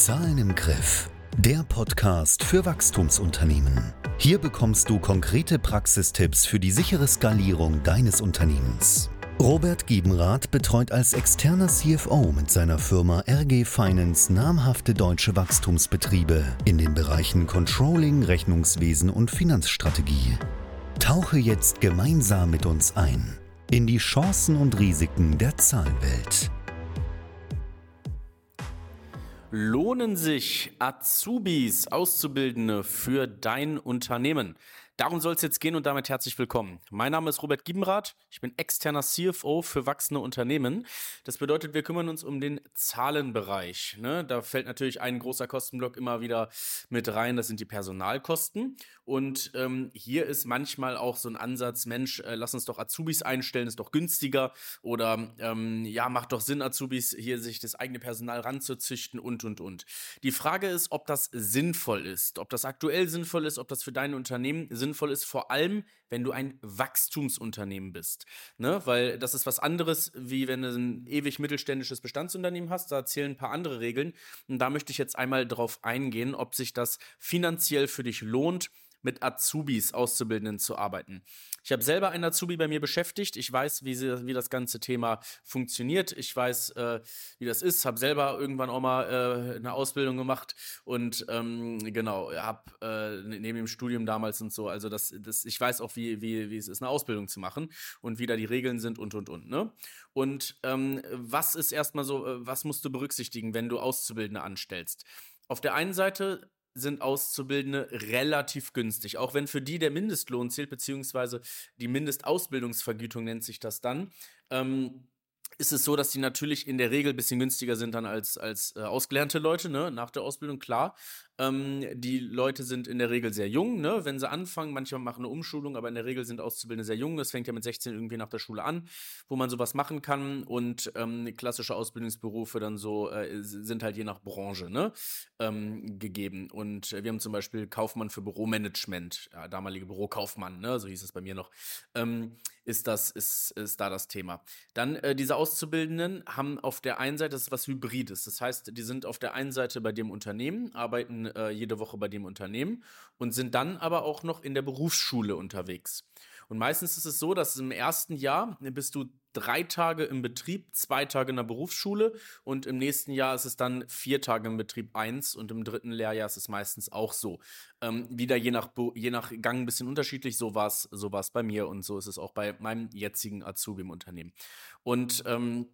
Zahlen im Griff. Der Podcast für Wachstumsunternehmen. Hier bekommst du konkrete Praxistipps für die sichere Skalierung deines Unternehmens. Robert Giebenrath betreut als externer CFO mit seiner Firma RG Finance namhafte deutsche Wachstumsbetriebe in den Bereichen Controlling, Rechnungswesen und Finanzstrategie. Tauche jetzt gemeinsam mit uns ein in die Chancen und Risiken der Zahlenwelt. Lohnen sich Azubis, Auszubildende für dein Unternehmen? Darum soll es jetzt gehen und damit herzlich willkommen. Mein Name ist Robert Giebenrath. Ich bin externer CFO für wachsende Unternehmen. Das bedeutet, wir kümmern uns um den Zahlenbereich. Ne? Da fällt natürlich ein großer Kostenblock immer wieder mit rein. Das sind die Personalkosten. Und ähm, hier ist manchmal auch so ein Ansatz, Mensch, äh, lass uns doch Azubis einstellen, ist doch günstiger. Oder ähm, ja, macht doch Sinn, Azubis hier sich das eigene Personal ranzuzüchten und, und, und. Die Frage ist, ob das sinnvoll ist, ob das aktuell sinnvoll ist, ob das für dein Unternehmen sinnvoll sinnvoll ist, vor allem, wenn du ein Wachstumsunternehmen bist. Ne? Weil das ist was anderes, wie wenn du ein ewig mittelständisches Bestandsunternehmen hast. Da zählen ein paar andere Regeln. Und da möchte ich jetzt einmal drauf eingehen, ob sich das finanziell für dich lohnt, mit Azubis, Auszubildenden zu arbeiten. Ich habe selber einen Azubi bei mir beschäftigt. Ich weiß, wie, sie, wie das ganze Thema funktioniert. Ich weiß, äh, wie das ist. Habe selber irgendwann auch mal äh, eine Ausbildung gemacht und ähm, genau, habe äh, ne, neben dem Studium damals und so. Also das, das, ich weiß auch, wie, wie, wie es ist, eine Ausbildung zu machen und wie da die Regeln sind und und und. Ne? Und ähm, was ist erstmal so, äh, was musst du berücksichtigen, wenn du Auszubildende anstellst? Auf der einen Seite sind Auszubildende relativ günstig. Auch wenn für die der Mindestlohn zählt, beziehungsweise die Mindestausbildungsvergütung nennt sich das dann. Ähm, ist es so, dass die natürlich in der Regel ein bisschen günstiger sind dann als, als äh, ausgelernte Leute, ne? nach der Ausbildung, klar. Ähm, die Leute sind in der Regel sehr jung, ne? wenn sie anfangen. Manchmal machen eine Umschulung, aber in der Regel sind Auszubildende sehr jung. Das fängt ja mit 16 irgendwie nach der Schule an, wo man sowas machen kann. Und ähm, klassische Ausbildungsberufe dann so äh, sind halt je nach Branche ne? ähm, gegeben. Und äh, wir haben zum Beispiel Kaufmann für Büromanagement, ja, damalige Bürokaufmann, ne? so hieß es bei mir noch. Ähm, ist das, ist, ist da das Thema. Dann äh, diese Auszubildenden haben auf der einen Seite das ist was Hybrides. Das heißt, die sind auf der einen Seite bei dem Unternehmen, arbeiten äh, jede Woche bei dem Unternehmen und sind dann aber auch noch in der Berufsschule unterwegs. Und meistens ist es so, dass im ersten Jahr bist du drei Tage im Betrieb, zwei Tage in der Berufsschule und im nächsten Jahr ist es dann vier Tage im Betrieb eins und im dritten Lehrjahr ist es meistens auch so. Ähm, wieder je nach, je nach Gang ein bisschen unterschiedlich, so war es so bei mir und so ist es auch bei meinem jetzigen Azubi im Unternehmen. Und ähm,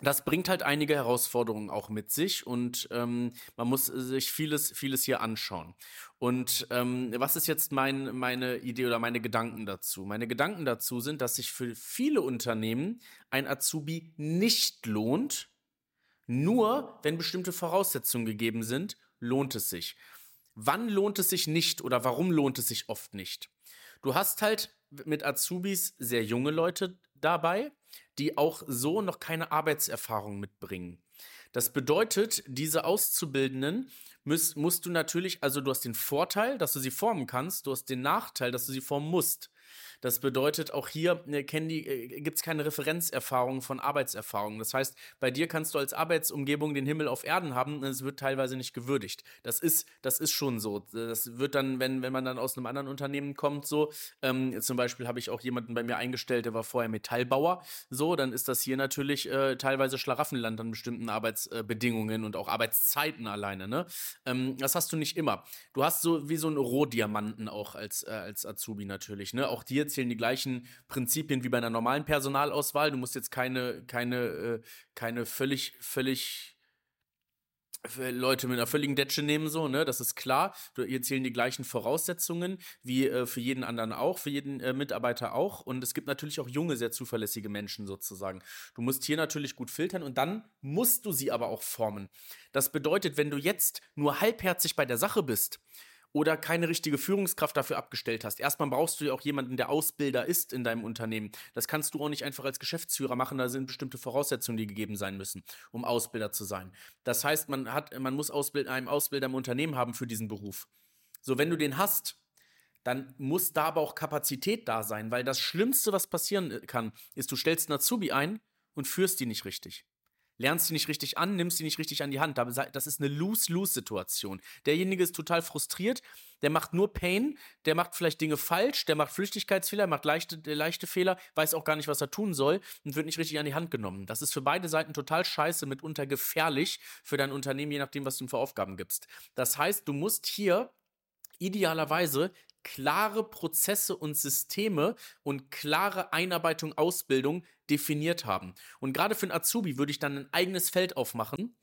das bringt halt einige Herausforderungen auch mit sich und ähm, man muss sich vieles, vieles hier anschauen. Und ähm, was ist jetzt mein, meine Idee oder meine Gedanken dazu? Meine Gedanken dazu sind, dass sich für viele Unternehmen ein Azubi nicht lohnt, nur wenn bestimmte Voraussetzungen gegeben sind, lohnt es sich. Wann lohnt es sich nicht oder warum lohnt es sich oft nicht? Du hast halt mit Azubis sehr junge Leute dabei, die auch so noch keine Arbeitserfahrung mitbringen. Das bedeutet, diese Auszubildenden musst, musst du natürlich, also du hast den Vorteil, dass du sie formen kannst, du hast den Nachteil, dass du sie formen musst. Das bedeutet, auch hier äh, äh, gibt es keine Referenzerfahrung von Arbeitserfahrung. Das heißt, bei dir kannst du als Arbeitsumgebung den Himmel auf Erden haben, es wird teilweise nicht gewürdigt. Das ist, das ist schon so. Das wird dann, wenn, wenn man dann aus einem anderen Unternehmen kommt, so, ähm, zum Beispiel habe ich auch jemanden bei mir eingestellt, der war vorher Metallbauer, so, dann ist das hier natürlich äh, teilweise Schlaraffenland an bestimmten Arbeitsbedingungen und auch Arbeitszeiten alleine. Ne? Ähm, das hast du nicht immer. Du hast so wie so einen Rohdiamanten auch als, äh, als Azubi natürlich. Ne? Auch dir zählen die gleichen Prinzipien wie bei einer normalen Personalauswahl. Du musst jetzt keine, keine, äh, keine völlig, völlig Leute mit einer völligen Detsche nehmen, so, ne? Das ist klar. Hier zählen die gleichen Voraussetzungen wie äh, für jeden anderen auch, für jeden äh, Mitarbeiter auch. Und es gibt natürlich auch junge, sehr zuverlässige Menschen sozusagen. Du musst hier natürlich gut filtern und dann musst du sie aber auch formen. Das bedeutet, wenn du jetzt nur halbherzig bei der Sache bist, oder keine richtige Führungskraft dafür abgestellt hast. Erstmal brauchst du ja auch jemanden, der Ausbilder ist in deinem Unternehmen. Das kannst du auch nicht einfach als Geschäftsführer machen. Da sind bestimmte Voraussetzungen, die gegeben sein müssen, um Ausbilder zu sein. Das heißt, man hat, man muss Ausbild einen Ausbilder im Unternehmen haben für diesen Beruf. So, wenn du den hast, dann muss da aber auch Kapazität da sein, weil das Schlimmste, was passieren äh, kann, ist, du stellst einen Azubi ein und führst die nicht richtig. Lernst sie nicht richtig an, nimmst sie nicht richtig an die Hand. Das ist eine Lose-Lose-Situation. Derjenige ist total frustriert, der macht nur Pain, der macht vielleicht Dinge falsch, der macht Flüchtigkeitsfehler, macht leichte, leichte Fehler, weiß auch gar nicht, was er tun soll und wird nicht richtig an die Hand genommen. Das ist für beide Seiten total scheiße, mitunter gefährlich für dein Unternehmen, je nachdem, was du ihm für Aufgaben gibst. Das heißt, du musst hier idealerweise klare Prozesse und Systeme und klare Einarbeitung, Ausbildung definiert haben. Und gerade für einen Azubi würde ich dann ein eigenes Feld aufmachen,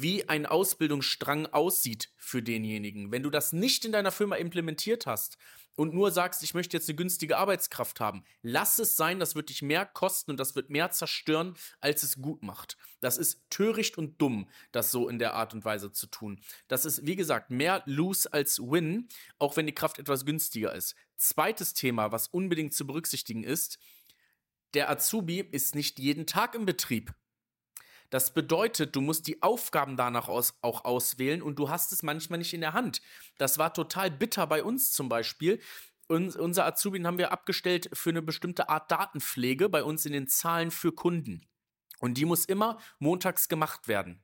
wie ein Ausbildungsstrang aussieht für denjenigen. Wenn du das nicht in deiner Firma implementiert hast und nur sagst, ich möchte jetzt eine günstige Arbeitskraft haben, lass es sein, das wird dich mehr kosten und das wird mehr zerstören, als es gut macht. Das ist töricht und dumm, das so in der Art und Weise zu tun. Das ist, wie gesagt, mehr Lose als Win, auch wenn die Kraft etwas günstiger ist. Zweites Thema, was unbedingt zu berücksichtigen ist, der Azubi ist nicht jeden Tag im Betrieb. Das bedeutet, du musst die Aufgaben danach aus, auch auswählen und du hast es manchmal nicht in der Hand. Das war total bitter bei uns zum Beispiel. Und unser Azubin haben wir abgestellt für eine bestimmte Art Datenpflege bei uns in den Zahlen für Kunden. Und die muss immer montags gemacht werden.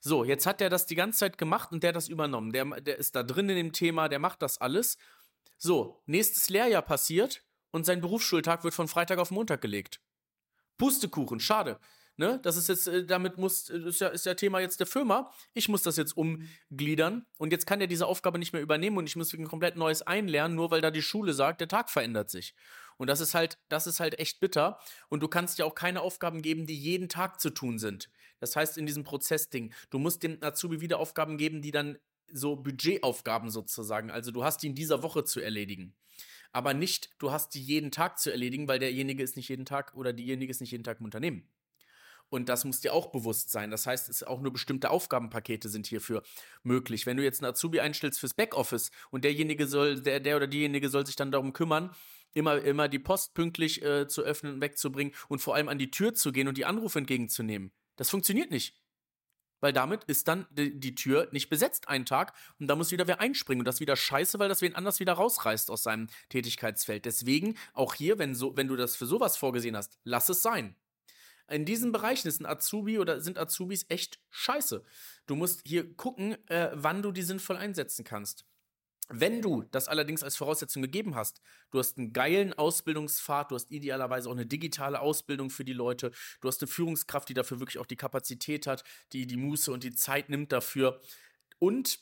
So, jetzt hat der das die ganze Zeit gemacht und der das übernommen. Der, der ist da drin in dem Thema, der macht das alles. So, nächstes Lehrjahr passiert und sein Berufsschultag wird von Freitag auf Montag gelegt. Pustekuchen, schade. Ne? Das ist jetzt, äh, damit muss, äh, ist ja, ist ja Thema jetzt der Firma. Ich muss das jetzt umgliedern und jetzt kann er diese Aufgabe nicht mehr übernehmen und ich muss ein komplett neues einlernen, nur weil da die Schule sagt, der Tag verändert sich. Und das ist halt, das ist halt echt bitter. Und du kannst ja auch keine Aufgaben geben, die jeden Tag zu tun sind. Das heißt, in diesem Prozessding, du musst dem Azubi wieder Aufgaben geben, die dann so Budgetaufgaben sozusagen, also du hast die in dieser Woche zu erledigen aber nicht, du hast die jeden Tag zu erledigen, weil derjenige ist nicht jeden Tag oder diejenige ist nicht jeden Tag im Unternehmen. Und das muss dir auch bewusst sein. Das heißt, es auch nur bestimmte Aufgabenpakete sind hierfür möglich. Wenn du jetzt einen Azubi einstellst fürs Backoffice und derjenige soll, der, der oder diejenige soll sich dann darum kümmern, immer, immer die Post pünktlich äh, zu öffnen und wegzubringen und vor allem an die Tür zu gehen und die Anrufe entgegenzunehmen. Das funktioniert nicht. Weil damit ist dann die, die Tür nicht besetzt einen Tag und da muss wieder wer einspringen und das ist wieder scheiße, weil das wen anders wieder rausreißt aus seinem Tätigkeitsfeld. Deswegen auch hier, wenn, so, wenn du das für sowas vorgesehen hast, lass es sein in diesen Bereichen ist ein Azubi oder sind Azubis echt scheiße. Du musst hier gucken, äh, wann du die sinnvoll einsetzen kannst. Wenn du das allerdings als Voraussetzung gegeben hast, du hast einen geilen Ausbildungspfad, du hast idealerweise auch eine digitale Ausbildung für die Leute, du hast eine Führungskraft, die dafür wirklich auch die Kapazität hat, die die Muße und die Zeit nimmt dafür und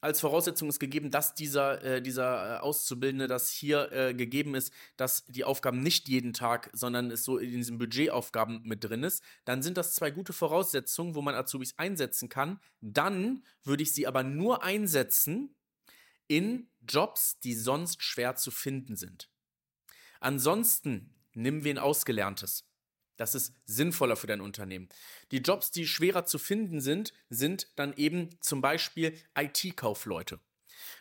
als Voraussetzung ist gegeben, dass dieser, äh, dieser äh, Auszubildende, das hier äh, gegeben ist, dass die Aufgaben nicht jeden Tag, sondern es so in diesen Budgetaufgaben mit drin ist, dann sind das zwei gute Voraussetzungen, wo man Azubis einsetzen kann. Dann würde ich sie aber nur einsetzen in Jobs, die sonst schwer zu finden sind. Ansonsten nehmen wir ein Ausgelerntes. Das ist sinnvoller für dein Unternehmen. Die Jobs, die schwerer zu finden sind, sind dann eben zum Beispiel IT-Kaufleute.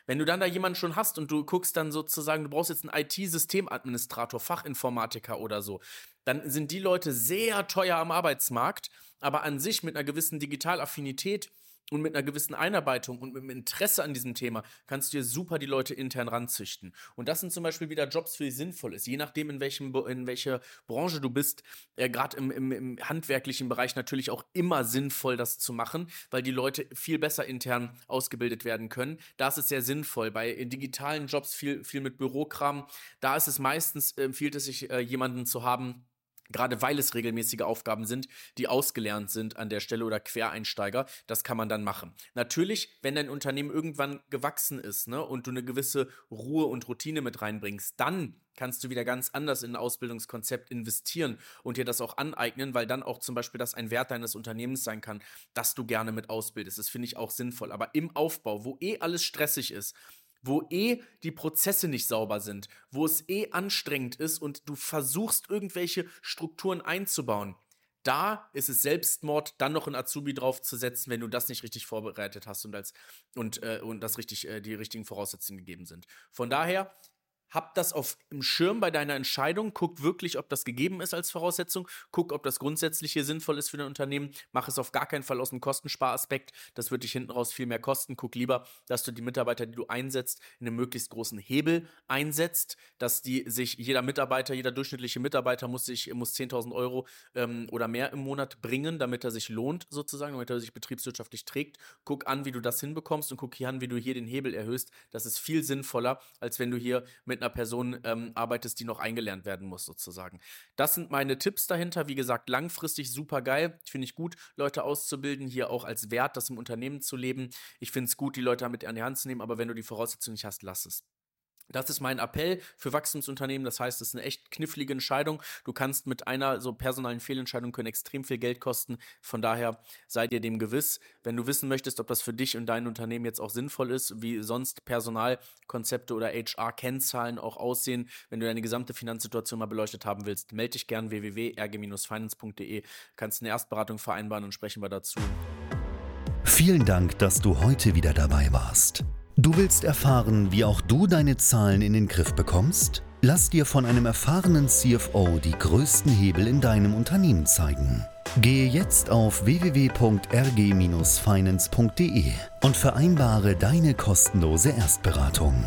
Wenn du dann da jemanden schon hast und du guckst dann sozusagen, du brauchst jetzt einen IT-Systemadministrator, Fachinformatiker oder so, dann sind die Leute sehr teuer am Arbeitsmarkt, aber an sich mit einer gewissen Digitalaffinität und mit einer gewissen Einarbeitung und mit einem Interesse an diesem Thema kannst du dir super die Leute intern ranzüchten. Und das sind zum Beispiel wieder Jobs, für die sinnvoll ist. Je nachdem, in, welchem, in welcher Branche du bist, äh, gerade im, im, im handwerklichen Bereich natürlich auch immer sinnvoll, das zu machen, weil die Leute viel besser intern ausgebildet werden können. Da ist es sehr sinnvoll. Bei digitalen Jobs viel, viel mit Bürokram, da ist es meistens, äh, empfiehlt es sich, äh, jemanden zu haben, Gerade weil es regelmäßige Aufgaben sind, die ausgelernt sind an der Stelle oder Quereinsteiger, das kann man dann machen. Natürlich, wenn dein Unternehmen irgendwann gewachsen ist ne, und du eine gewisse Ruhe und Routine mit reinbringst, dann kannst du wieder ganz anders in ein Ausbildungskonzept investieren und dir das auch aneignen, weil dann auch zum Beispiel das ein Wert deines Unternehmens sein kann, dass du gerne mit ausbildest. Das finde ich auch sinnvoll. Aber im Aufbau, wo eh alles stressig ist, wo eh die Prozesse nicht sauber sind, wo es eh anstrengend ist und du versuchst irgendwelche Strukturen einzubauen. Da ist es Selbstmord, dann noch ein Azubi draufzusetzen, wenn du das nicht richtig vorbereitet hast und als und, äh, und das richtig, äh, die richtigen Voraussetzungen gegeben sind. Von daher, hab das auf im Schirm bei deiner Entscheidung, guck wirklich, ob das gegeben ist als Voraussetzung, guck, ob das grundsätzlich hier sinnvoll ist für dein Unternehmen, mach es auf gar keinen Fall aus einem Kostensparaspekt, das wird dich hinten raus viel mehr kosten, guck lieber, dass du die Mitarbeiter, die du einsetzt, in einem möglichst großen Hebel einsetzt, dass die sich, jeder Mitarbeiter, jeder durchschnittliche Mitarbeiter muss sich, muss 10.000 Euro ähm, oder mehr im Monat bringen, damit er sich lohnt sozusagen, damit er sich betriebswirtschaftlich trägt, guck an, wie du das hinbekommst und guck hier an, wie du hier den Hebel erhöhst, das ist viel sinnvoller, als wenn du hier mit mit einer Person ähm, arbeitest, die noch eingelernt werden muss, sozusagen. Das sind meine Tipps dahinter. Wie gesagt, langfristig super geil. Finde ich gut, Leute auszubilden, hier auch als Wert, das im Unternehmen zu leben. Ich finde es gut, die Leute damit an die Hand zu nehmen, aber wenn du die Voraussetzungen nicht hast, lass es. Das ist mein Appell für Wachstumsunternehmen. Das heißt, es ist eine echt knifflige Entscheidung. Du kannst mit einer so personalen Fehlentscheidung können extrem viel Geld kosten. Von daher sei dir dem gewiss. Wenn du wissen möchtest, ob das für dich und dein Unternehmen jetzt auch sinnvoll ist, wie sonst Personalkonzepte oder HR-Kennzahlen auch aussehen, wenn du deine gesamte Finanzsituation mal beleuchtet haben willst, melde dich gern www.rg-finance.de. Kannst eine Erstberatung vereinbaren und sprechen wir dazu. Vielen Dank, dass du heute wieder dabei warst. Du willst erfahren, wie auch du deine Zahlen in den Griff bekommst? Lass dir von einem erfahrenen CFO die größten Hebel in deinem Unternehmen zeigen. Gehe jetzt auf www.rg-finance.de und vereinbare deine kostenlose Erstberatung.